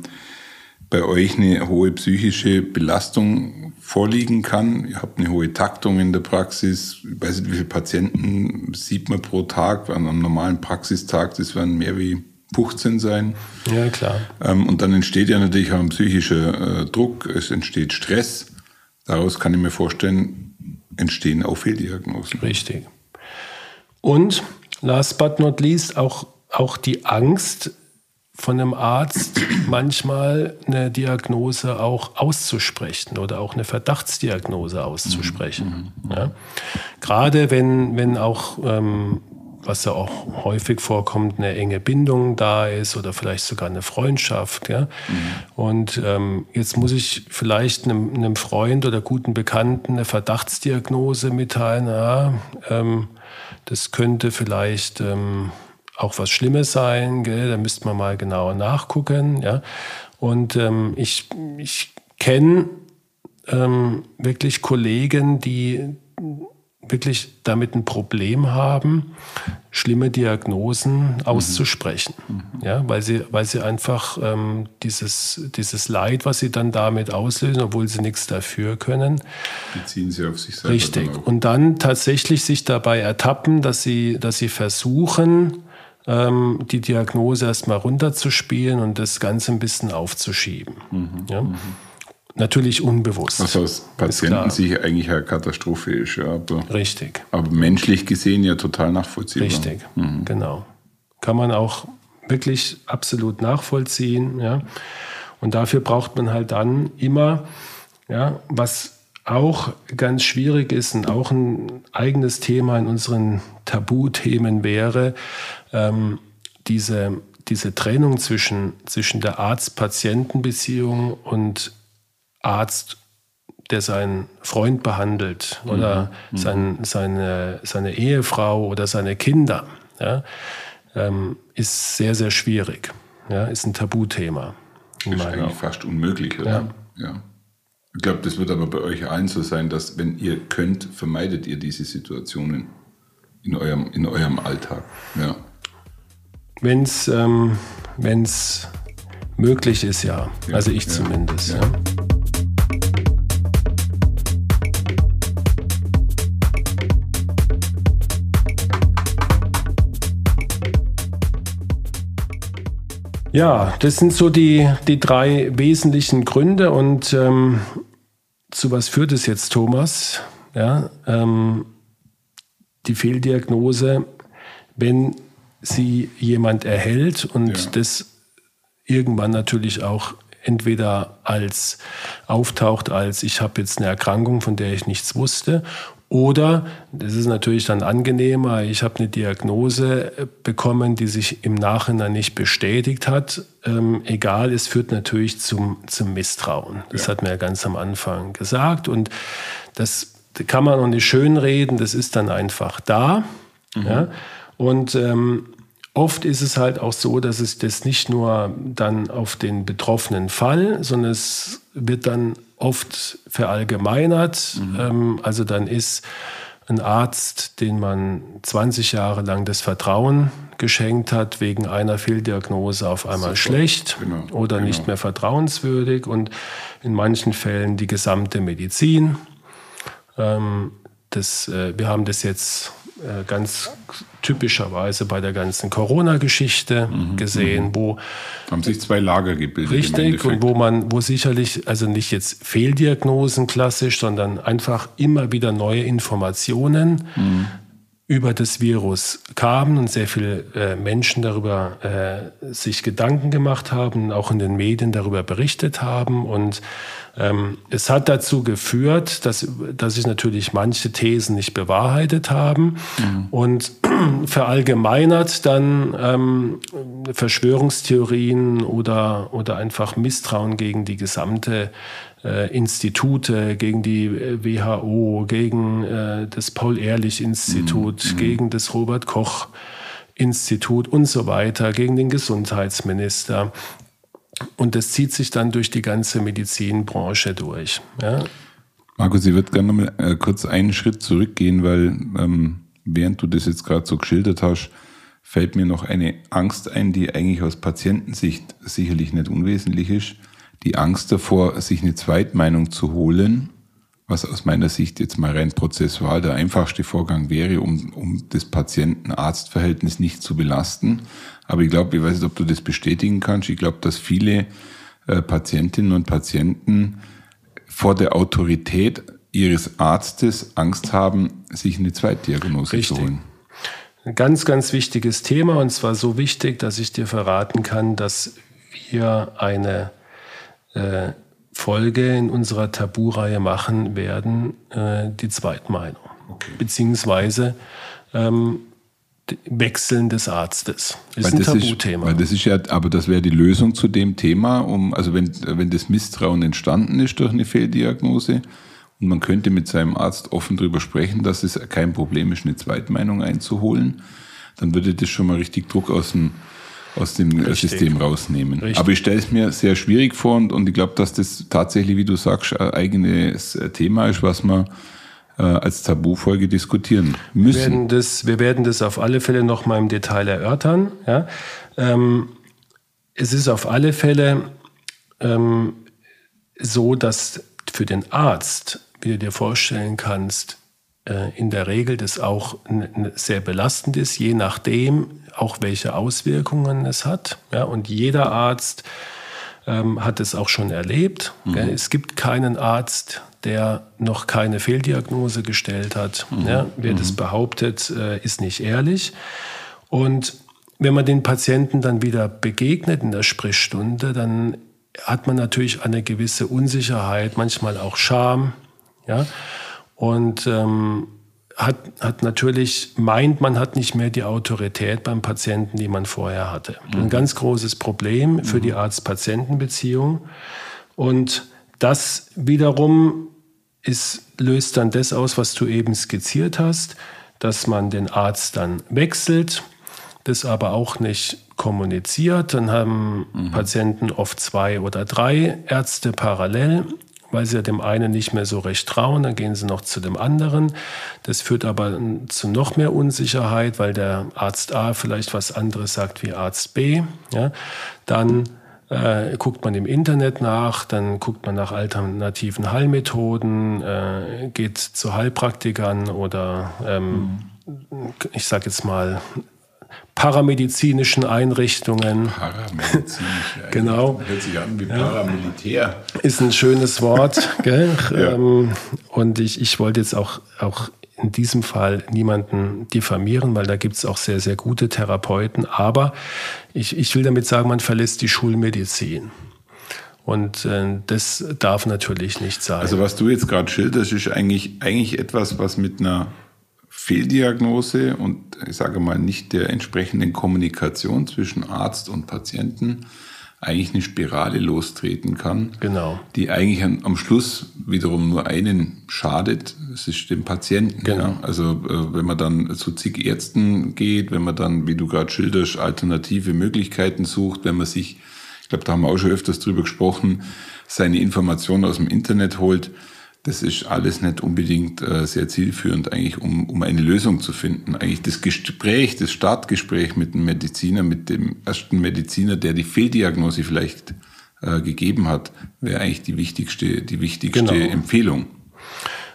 bei euch eine hohe psychische Belastung vorliegen kann. Ihr habt eine hohe Taktung in der Praxis. Ich weiß nicht, wie viele Patienten sieht man pro Tag. An einem normalen Praxistag, das werden mehr wie 15 sein. Ja, klar. Ähm, und dann entsteht ja natürlich auch ein psychischer äh, Druck, es entsteht Stress. Daraus kann ich mir vorstellen, entstehen auch Fehldiagnosen. Richtig. Und last but not least auch, auch die Angst, von einem Arzt manchmal eine Diagnose auch auszusprechen oder auch eine Verdachtsdiagnose auszusprechen. Mhm. Ja. Gerade wenn, wenn auch, ähm, was ja auch häufig vorkommt, eine enge Bindung da ist oder vielleicht sogar eine Freundschaft. Ja. Mhm. Und ähm, jetzt muss ich vielleicht einem, einem, Freund oder guten Bekannten eine Verdachtsdiagnose mitteilen. Ja, ähm, das könnte vielleicht ähm, auch was Schlimmes sein, gell? da müsste man mal genauer nachgucken. Ja? Und ähm, ich, ich kenne ähm, wirklich Kollegen, die wirklich damit ein Problem haben, schlimme Diagnosen auszusprechen. Mhm. Ja, weil sie, weil sie einfach ähm, dieses, dieses Leid, was sie dann damit auslösen, obwohl sie nichts dafür können. Beziehen sie auf sich selber. Richtig. Und dann tatsächlich sich dabei ertappen, dass sie, dass sie versuchen, ähm, die Diagnose erstmal runterzuspielen und das Ganze ein bisschen aufzuschieben. Mhm. Ja? Mhm. Natürlich unbewusst. Was aus Patientensicht eigentlich eine Katastrophe ist. Ja, aber, Richtig. Aber menschlich gesehen ja total nachvollziehbar. Richtig, mhm. genau. Kann man auch wirklich absolut nachvollziehen. Ja? Und dafür braucht man halt dann immer, ja, was auch ganz schwierig ist und auch ein eigenes Thema in unseren Tabuthemen wäre, ähm, diese, diese Trennung zwischen, zwischen der Arzt-Patienten-Beziehung und Arzt, der seinen Freund behandelt oder mhm. sein, seine, seine Ehefrau oder seine Kinder, ja, ähm, ist sehr, sehr schwierig. Ja, ist ein Tabuthema. Ist eigentlich fast unmöglich, oder? Ja. ja. Ich glaube, das wird aber bei euch allen so sein, dass wenn ihr könnt, vermeidet ihr diese Situationen in eurem, in eurem Alltag. Ja. Wenn es ähm, möglich ist, ja. ja also ich ja, zumindest. Ja. Ja, das sind so die, die drei wesentlichen Gründe. Und ähm, zu was führt es jetzt, Thomas? Ja, ähm, die Fehldiagnose, wenn sie jemand erhält und ja. das irgendwann natürlich auch entweder als auftaucht als ich habe jetzt eine Erkrankung, von der ich nichts wusste, oder, das ist natürlich dann angenehmer, ich habe eine Diagnose äh, bekommen, die sich im Nachhinein nicht bestätigt hat. Ähm, egal, es führt natürlich zum, zum Misstrauen. Das ja. hat mir ja ganz am Anfang gesagt. Und das kann man auch nicht schönreden, das ist dann einfach da. Mhm. Ja? Und ähm, Oft ist es halt auch so, dass es das nicht nur dann auf den betroffenen Fall, sondern es wird dann oft verallgemeinert. Mhm. Ähm, also dann ist ein Arzt, den man 20 Jahre lang das Vertrauen geschenkt hat, wegen einer Fehldiagnose auf einmal Super. schlecht genau. oder genau. nicht mehr vertrauenswürdig und in manchen Fällen die gesamte Medizin. Ähm, das, äh, wir haben das jetzt ganz typischerweise bei der ganzen Corona-Geschichte mhm, gesehen, mhm. wo haben sich zwei Lager gebildet. Richtig, und wo man, wo sicherlich, also nicht jetzt Fehldiagnosen klassisch, sondern einfach immer wieder neue Informationen mhm über das Virus kamen und sehr viele äh, Menschen darüber äh, sich Gedanken gemacht haben, auch in den Medien darüber berichtet haben. Und ähm, es hat dazu geführt, dass, dass sich natürlich manche Thesen nicht bewahrheitet haben mhm. und verallgemeinert dann ähm, Verschwörungstheorien oder, oder einfach Misstrauen gegen die gesamte äh, Institute, gegen die äh, WHO, gegen äh, das Paul-Ehrlich-Institut, mhm. gegen das Robert-Koch-Institut und so weiter, gegen den Gesundheitsminister. Und das zieht sich dann durch die ganze Medizinbranche durch. Ja. Markus, ich würde gerne noch mal äh, kurz einen Schritt zurückgehen, weil ähm, während du das jetzt gerade so geschildert hast, fällt mir noch eine Angst ein, die eigentlich aus Patientensicht sicherlich nicht unwesentlich ist die Angst davor, sich eine Zweitmeinung zu holen, was aus meiner Sicht jetzt mal rein prozessual der einfachste Vorgang wäre, um, um das Patienten-Arzt-Verhältnis nicht zu belasten. Aber ich glaube, ich weiß nicht, ob du das bestätigen kannst. Ich glaube, dass viele äh, Patientinnen und Patienten vor der Autorität ihres Arztes Angst haben, sich eine Zweitdiagnose Richtig. zu holen. Ein ganz, ganz wichtiges Thema und zwar so wichtig, dass ich dir verraten kann, dass wir eine äh, Folge in unserer Tabu-Reihe machen werden, äh, die Zweitmeinung. Okay. Beziehungsweise ähm, Wechseln des Arztes. Ist weil ein Tabuthema. Ist, weil das ist ja, aber das wäre die Lösung zu dem Thema, um, also wenn, wenn das Misstrauen entstanden ist durch eine Fehldiagnose und man könnte mit seinem Arzt offen darüber sprechen, dass es kein Problem ist, eine Zweitmeinung einzuholen, dann würde das schon mal richtig Druck aus dem, aus dem Richtig. System rausnehmen. Richtig. Aber ich stelle es mir sehr schwierig vor und, und ich glaube, dass das tatsächlich, wie du sagst, ein eigenes Thema ist, was man äh, als Tabufolge diskutieren müssen. Wir werden das, wir werden das auf alle Fälle noch mal im Detail erörtern. Ja? Ähm, es ist auf alle Fälle ähm, so, dass für den Arzt, wie du dir vorstellen kannst, äh, in der Regel das auch sehr belastend ist, je nachdem auch welche Auswirkungen es hat. Ja? Und jeder Arzt ähm, hat es auch schon erlebt. Mhm. Es gibt keinen Arzt, der noch keine Fehldiagnose gestellt hat. Mhm. Ja, wer mhm. das behauptet, äh, ist nicht ehrlich. Und wenn man den Patienten dann wieder begegnet in der Sprechstunde, dann hat man natürlich eine gewisse Unsicherheit, manchmal auch Scham. Ja? Und ähm, hat, hat natürlich, meint, man hat nicht mehr die Autorität beim Patienten, die man vorher hatte. Mhm. Ein ganz großes Problem für mhm. die Arzt-Patienten-Beziehung. Und das wiederum ist, löst dann das aus, was du eben skizziert hast, dass man den Arzt dann wechselt, das aber auch nicht kommuniziert. Dann haben mhm. Patienten oft zwei oder drei Ärzte parallel weil sie ja dem einen nicht mehr so recht trauen, dann gehen sie noch zu dem anderen. Das führt aber zu noch mehr Unsicherheit, weil der Arzt A vielleicht was anderes sagt wie Arzt B. Ja? Dann äh, guckt man im Internet nach, dann guckt man nach alternativen Heilmethoden, äh, geht zu Heilpraktikern oder ähm, mhm. ich sage jetzt mal paramedizinischen Einrichtungen. Paramedizinische genau. Hört sich an wie Paramilitär. Ist ein schönes Wort. Ja. Ähm, und ich, ich wollte jetzt auch, auch in diesem Fall niemanden diffamieren, weil da gibt es auch sehr, sehr gute Therapeuten. Aber ich, ich will damit sagen, man verlässt die Schulmedizin. Und äh, das darf natürlich nicht sein. Also was du jetzt gerade schilderst, ist eigentlich, eigentlich etwas, was mit einer Fehldiagnose und ich sage mal nicht der entsprechenden Kommunikation zwischen Arzt und Patienten eigentlich eine Spirale lostreten kann, genau. die eigentlich am Schluss wiederum nur einen schadet, es ist dem Patienten. Genau. Ja? Also äh, wenn man dann zu zig Ärzten geht, wenn man dann, wie du gerade schilderst, alternative Möglichkeiten sucht, wenn man sich, ich glaube, da haben wir auch schon öfters drüber gesprochen, seine Informationen aus dem Internet holt, das ist alles nicht unbedingt äh, sehr zielführend, eigentlich, um, um eine Lösung zu finden. Eigentlich das Gespräch, das Startgespräch mit dem Mediziner, mit dem ersten Mediziner, der die Fehldiagnose vielleicht äh, gegeben hat, wäre eigentlich die wichtigste, die wichtigste genau. Empfehlung.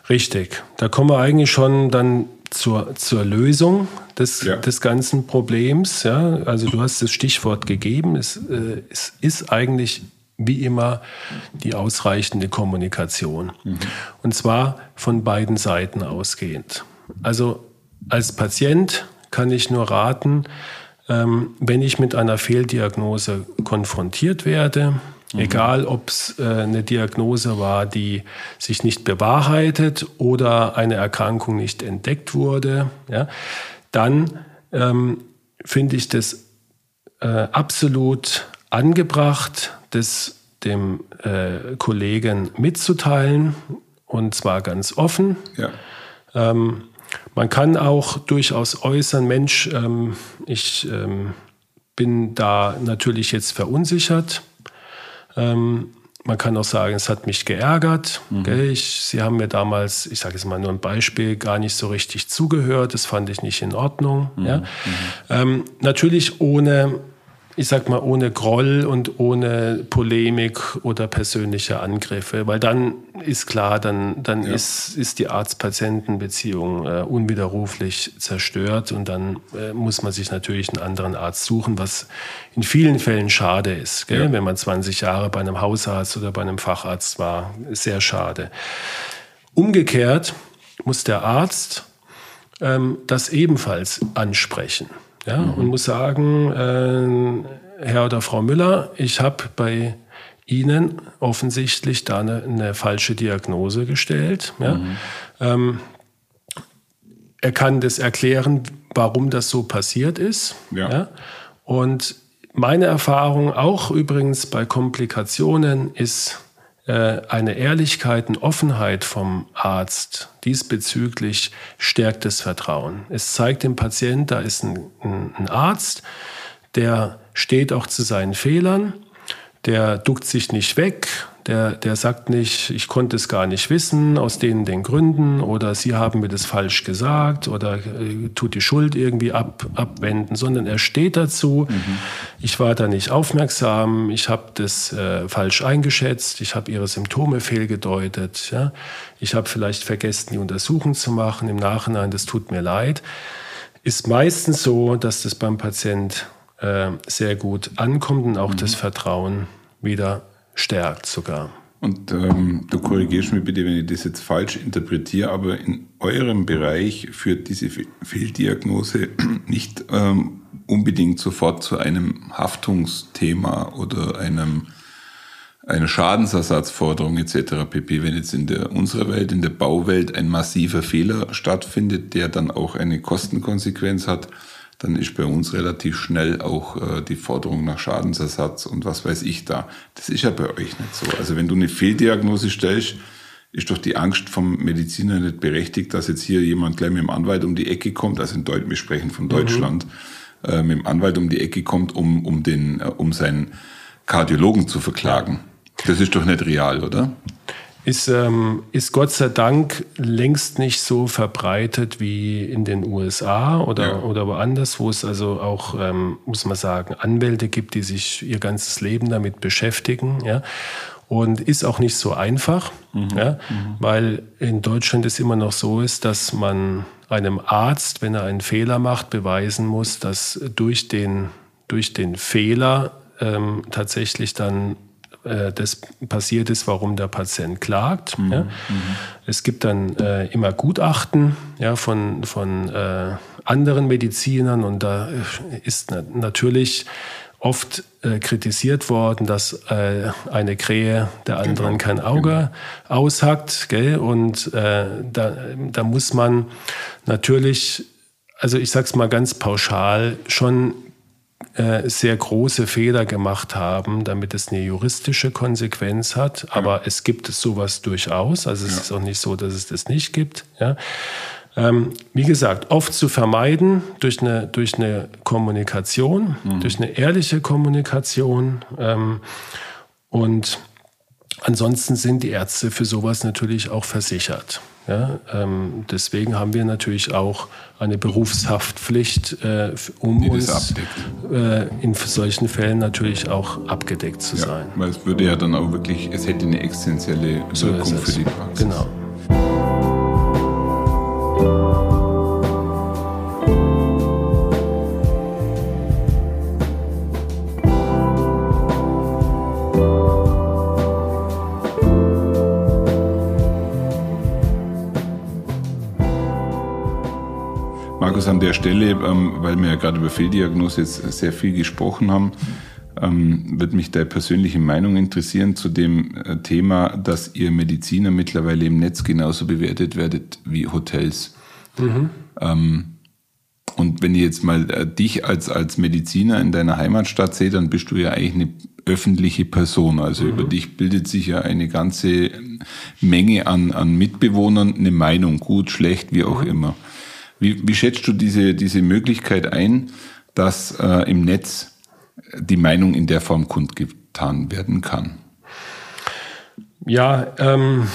Richtig. Da kommen wir eigentlich schon dann zur, zur Lösung des, ja. des ganzen Problems. Ja? Also du hast das Stichwort gegeben. Es, äh, es ist eigentlich wie immer die ausreichende Kommunikation. Mhm. Und zwar von beiden Seiten ausgehend. Also als Patient kann ich nur raten, ähm, wenn ich mit einer Fehldiagnose konfrontiert werde, mhm. egal ob es äh, eine Diagnose war, die sich nicht bewahrheitet oder eine Erkrankung nicht entdeckt wurde, ja, dann ähm, finde ich das äh, absolut angebracht, das dem äh, Kollegen mitzuteilen und zwar ganz offen. Ja. Ähm, man kann auch durchaus äußern, Mensch, ähm, ich ähm, bin da natürlich jetzt verunsichert. Ähm, man kann auch sagen, es hat mich geärgert. Mhm. Ich, Sie haben mir damals, ich sage jetzt mal nur ein Beispiel, gar nicht so richtig zugehört. Das fand ich nicht in Ordnung. Mhm. Ja? Mhm. Ähm, natürlich ohne ich sag mal, ohne Groll und ohne Polemik oder persönliche Angriffe, weil dann ist klar, dann, dann ja. ist, ist die Arzt-Patienten-Beziehung äh, unwiderruflich zerstört und dann äh, muss man sich natürlich einen anderen Arzt suchen, was in vielen Fällen schade ist, ja. wenn man 20 Jahre bei einem Hausarzt oder bei einem Facharzt war. Sehr schade. Umgekehrt muss der Arzt ähm, das ebenfalls ansprechen. Ja, mhm. Und muss sagen, äh, Herr oder Frau Müller, ich habe bei Ihnen offensichtlich da eine, eine falsche Diagnose gestellt. Ja? Mhm. Ähm, er kann das erklären, warum das so passiert ist. Ja. ja? Und meine Erfahrung auch übrigens bei Komplikationen ist, eine Ehrlichkeit, eine Offenheit vom Arzt diesbezüglich stärkt das Vertrauen. Es zeigt dem Patient, da ist ein, ein Arzt, der steht auch zu seinen Fehlern, der duckt sich nicht weg, der, der sagt nicht, ich konnte es gar nicht wissen, aus denen den Gründen, oder Sie haben mir das falsch gesagt, oder äh, tut die Schuld irgendwie ab, abwenden, sondern er steht dazu, mhm. ich war da nicht aufmerksam, ich habe das äh, falsch eingeschätzt, ich habe Ihre Symptome fehlgedeutet, ja? ich habe vielleicht vergessen, die Untersuchung zu machen, im Nachhinein, das tut mir leid. Ist meistens so, dass das beim Patient äh, sehr gut ankommt und auch mhm. das Vertrauen wieder stärkt sogar. Und ähm, du korrigierst mich bitte, wenn ich das jetzt falsch interpretiere, aber in eurem Bereich führt diese Fehldiagnose nicht ähm, unbedingt sofort zu einem Haftungsthema oder einem einer Schadensersatzforderung etc. pp. Wenn jetzt in der unserer Welt, in der Bauwelt ein massiver Fehler stattfindet, der dann auch eine Kostenkonsequenz hat, dann ist bei uns relativ schnell auch äh, die Forderung nach Schadensersatz und was weiß ich da. Das ist ja bei euch nicht so. Also wenn du eine Fehldiagnose stellst, ist doch die Angst vom Mediziner nicht berechtigt, dass jetzt hier jemand gleich mit dem Anwalt um die Ecke kommt, also in Deutsch, wir sprechen von Deutschland, mhm. äh, mit dem Anwalt um die Ecke kommt, um, um, den, äh, um seinen Kardiologen zu verklagen. Das ist doch nicht real, oder? Ist, ähm, ist Gott sei Dank längst nicht so verbreitet wie in den USA oder, ja. oder woanders, wo es also auch, ähm, muss man sagen, Anwälte gibt, die sich ihr ganzes Leben damit beschäftigen. Ja? Und ist auch nicht so einfach, mhm. Ja? Mhm. weil in Deutschland es immer noch so ist, dass man einem Arzt, wenn er einen Fehler macht, beweisen muss, dass durch den, durch den Fehler ähm, tatsächlich dann äh, das passiert ist, warum der Patient klagt. Mhm. Ja. Mhm. Es gibt dann äh, immer Gutachten ja, von, von äh, anderen Medizinern und da ist na natürlich oft äh, kritisiert worden, dass äh, eine Krähe der anderen genau. kein Auge genau. aushackt. Gell? Und äh, da, da muss man natürlich, also ich sage es mal ganz pauschal, schon äh, sehr große Fehler gemacht haben, damit es eine juristische Konsequenz hat. Aber es gibt sowas durchaus. Also es ja. ist auch nicht so, dass es das nicht gibt. Ja. Ähm, wie gesagt, oft zu vermeiden durch eine, durch eine Kommunikation, mhm. durch eine ehrliche Kommunikation. Ähm, und ansonsten sind die Ärzte für sowas natürlich auch versichert. Ja, ähm, deswegen haben wir natürlich auch eine Berufshaftpflicht, äh, um Die uns äh, in solchen Fällen natürlich auch abgedeckt zu ja, sein. Weil es würde ja dann auch wirklich, es hätte eine essentielle Wirkung so für die Praxis. Genau. Markus, an der Stelle, ähm, weil wir ja gerade über Fehldiagnose jetzt sehr viel gesprochen haben, ähm, wird mich deine persönliche Meinung interessieren zu dem äh, Thema, dass ihr Mediziner mittlerweile im Netz genauso bewertet werdet wie Hotels. Mhm. Ähm, und wenn ich jetzt mal äh, dich als, als Mediziner in deiner Heimatstadt sehe, dann bist du ja eigentlich eine öffentliche Person. Also mhm. über dich bildet sich ja eine ganze Menge an, an Mitbewohnern eine Meinung, gut, schlecht, wie auch mhm. immer. Wie, wie schätzt du diese, diese Möglichkeit ein, dass äh, im Netz die Meinung in der Form kundgetan werden kann? Ja, ähm,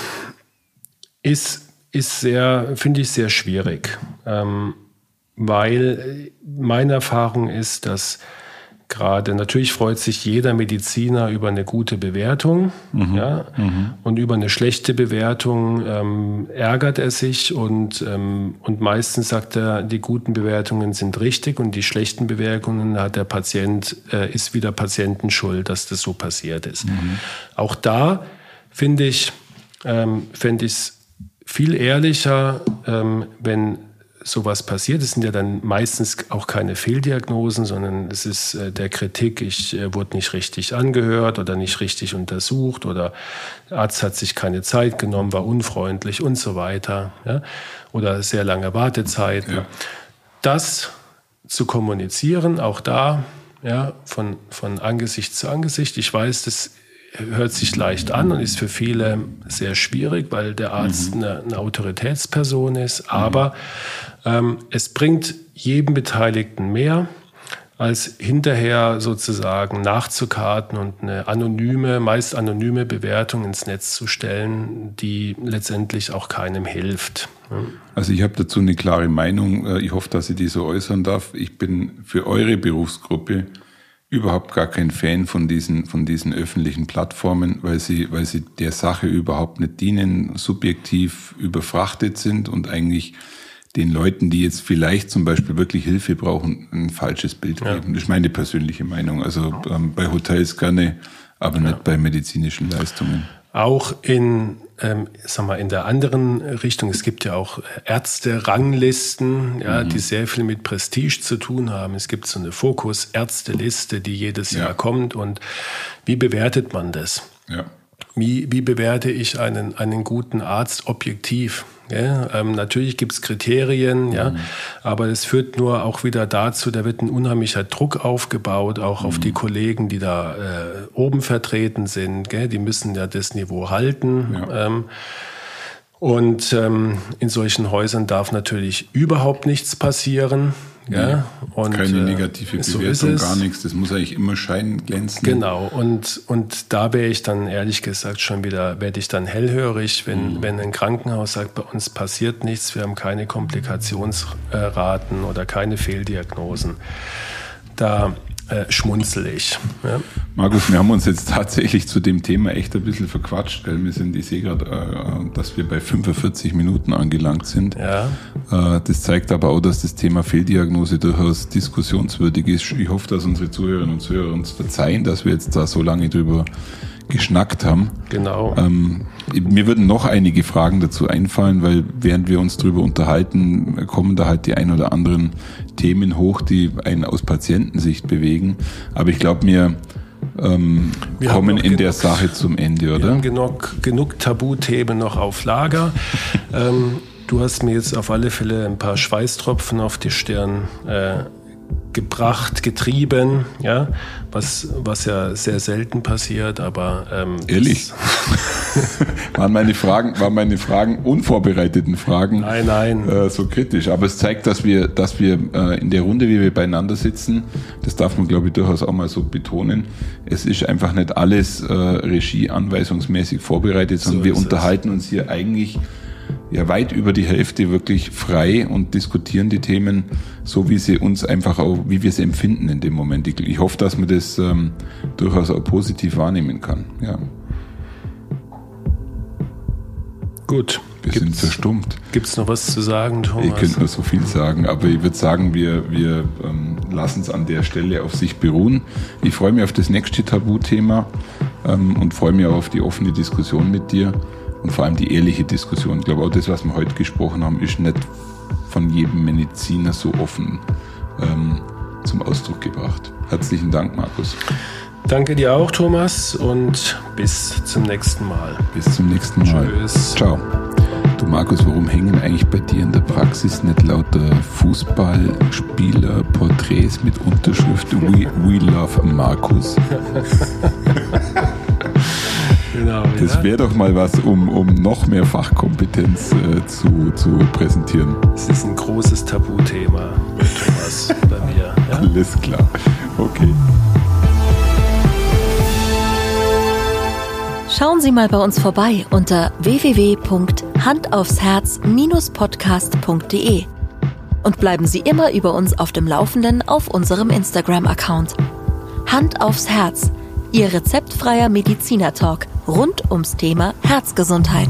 ist, ist sehr, finde ich sehr schwierig, ähm, weil meine Erfahrung ist, dass gerade, natürlich freut sich jeder Mediziner über eine gute Bewertung, mhm. ja, mhm. und über eine schlechte Bewertung ähm, ärgert er sich und, ähm, und meistens sagt er, die guten Bewertungen sind richtig und die schlechten Bewertungen hat der Patient, äh, ist wieder Patientenschuld, dass das so passiert ist. Mhm. Auch da finde ich, ähm, fände ich es viel ehrlicher, ähm, wenn sowas passiert. Es sind ja dann meistens auch keine Fehldiagnosen, sondern es ist äh, der Kritik, ich äh, wurde nicht richtig angehört oder nicht richtig untersucht oder der Arzt hat sich keine Zeit genommen, war unfreundlich und so weiter. Ja? Oder sehr lange Wartezeiten. Ja. Das zu kommunizieren, auch da, ja, von, von Angesicht zu Angesicht. Ich weiß, das hört sich leicht an und ist für viele sehr schwierig, weil der Arzt mhm. eine, eine, Autoritätsperson ist. Aber ähm, es bringt jedem Beteiligten mehr, als hinterher sozusagen nachzukarten und eine anonyme, meist anonyme Bewertung ins Netz zu stellen, die letztendlich auch keinem hilft. Also ich habe dazu eine klare Meinung. Äh, ich hoffe, dass ich die so äußern darf. Ich bin für eure Berufsgruppe überhaupt gar kein Fan von diesen, von diesen öffentlichen Plattformen, weil sie, weil sie der Sache überhaupt nicht dienen, subjektiv überfrachtet sind und eigentlich den Leuten, die jetzt vielleicht zum Beispiel wirklich Hilfe brauchen, ein falsches Bild ja. geben. Das ist meine persönliche Meinung. Also ähm, bei Hotels gerne, aber ja. nicht bei medizinischen Leistungen. Auch in, ähm, sag mal, in der anderen Richtung, es gibt ja auch Ärzte-Ranglisten, ja, mhm. die sehr viel mit Prestige zu tun haben. Es gibt so eine Fokus-Ärzteliste, die jedes ja. Jahr kommt. Und wie bewertet man das? Ja. Wie, wie bewerte ich einen, einen guten Arzt objektiv? Ja, ähm, natürlich gibt es Kriterien, mhm. ja, aber es führt nur auch wieder dazu, da wird ein unheimlicher Druck aufgebaut, auch mhm. auf die mhm. Kollegen, die da äh, oben vertreten sind. Gell? Die müssen ja das Niveau halten. Ja. Ähm, und ähm, in solchen Häusern darf natürlich überhaupt nichts passieren. Ja, und, keine äh, negative Bewertung, so gar nichts. Das muss eigentlich immer scheinen, glänzen. Genau. Und, und da wäre ich dann ehrlich gesagt schon wieder, werde ich dann hellhörig, wenn, mhm. wenn ein Krankenhaus sagt, bei uns passiert nichts, wir haben keine Komplikationsraten oder keine Fehldiagnosen. Da äh, schmunzel ich. Ja. Markus, wir haben uns jetzt tatsächlich zu dem Thema echt ein bisschen verquatscht. Gell? Wir sind, ich sehe gerade, äh, dass wir bei 45 Minuten angelangt sind. Ja. Äh, das zeigt aber auch, dass das Thema Fehldiagnose durchaus diskussionswürdig ist. Ich hoffe, dass unsere Zuhörerinnen und Zuhörer uns verzeihen, dass wir jetzt da so lange drüber geschnackt haben. Genau. Ähm, mir würden noch einige Fragen dazu einfallen, weil während wir uns darüber unterhalten, kommen da halt die ein oder anderen Themen hoch, die einen aus Patientensicht bewegen. Aber ich glaube mir, ähm, kommen in genug, der Sache zum Ende, oder? Wir haben genug, genug Tabuthemen noch auf Lager. ähm, du hast mir jetzt auf alle Fälle ein paar Schweißtropfen auf die Stirn äh, gebracht, getrieben, ja, was, was ja sehr selten passiert, aber ähm, ehrlich waren meine Fragen, waren meine Fragen unvorbereiteten Fragen, nein, nein, äh, so kritisch. Aber es zeigt, dass wir, dass wir äh, in der Runde, wie wir beieinander sitzen, das darf man glaube ich durchaus auch mal so betonen. Es ist einfach nicht alles äh, regieanweisungsmäßig vorbereitet, sondern so wir unterhalten es. uns hier eigentlich ja weit über die Hälfte wirklich frei und diskutieren die Themen so, wie sie uns einfach auch, wie wir sie empfinden in dem Moment. Ich, ich hoffe, dass man das ähm, durchaus auch positiv wahrnehmen kann. Ja. Gut. Wir gibt's, sind verstummt. Gibt es noch was zu sagen, Thomas? Ich könnte nur so viel sagen, aber ich würde sagen, wir, wir ähm, lassen es an der Stelle auf sich beruhen. Ich freue mich auf das nächste Tabuthema ähm, und freue mich auch auf die offene Diskussion mit dir und vor allem die ehrliche Diskussion. Ich glaube auch das, was wir heute gesprochen haben, ist nicht von jedem Mediziner so offen ähm, zum Ausdruck gebracht. Herzlichen Dank, Markus. Danke dir auch, Thomas, und bis zum nächsten Mal. Bis zum nächsten Mal. Tschüss. Ciao. Du Markus, warum hängen eigentlich bei dir in der Praxis nicht lauter Fußballspieler, Porträts mit Unterschrift We, we Love Markus? Genau, das wäre doch mal was, um, um noch mehr Fachkompetenz äh, zu, zu präsentieren. Es ist ein großes Tabuthema, Thomas, bei mir. Ja? Alles klar. Okay. Schauen Sie mal bei uns vorbei unter www.handaufsherz-podcast.de und bleiben Sie immer über uns auf dem Laufenden auf unserem Instagram-Account. Hand aufs Herz, Ihr rezeptfreier Mediziner-Talk rund ums Thema Herzgesundheit.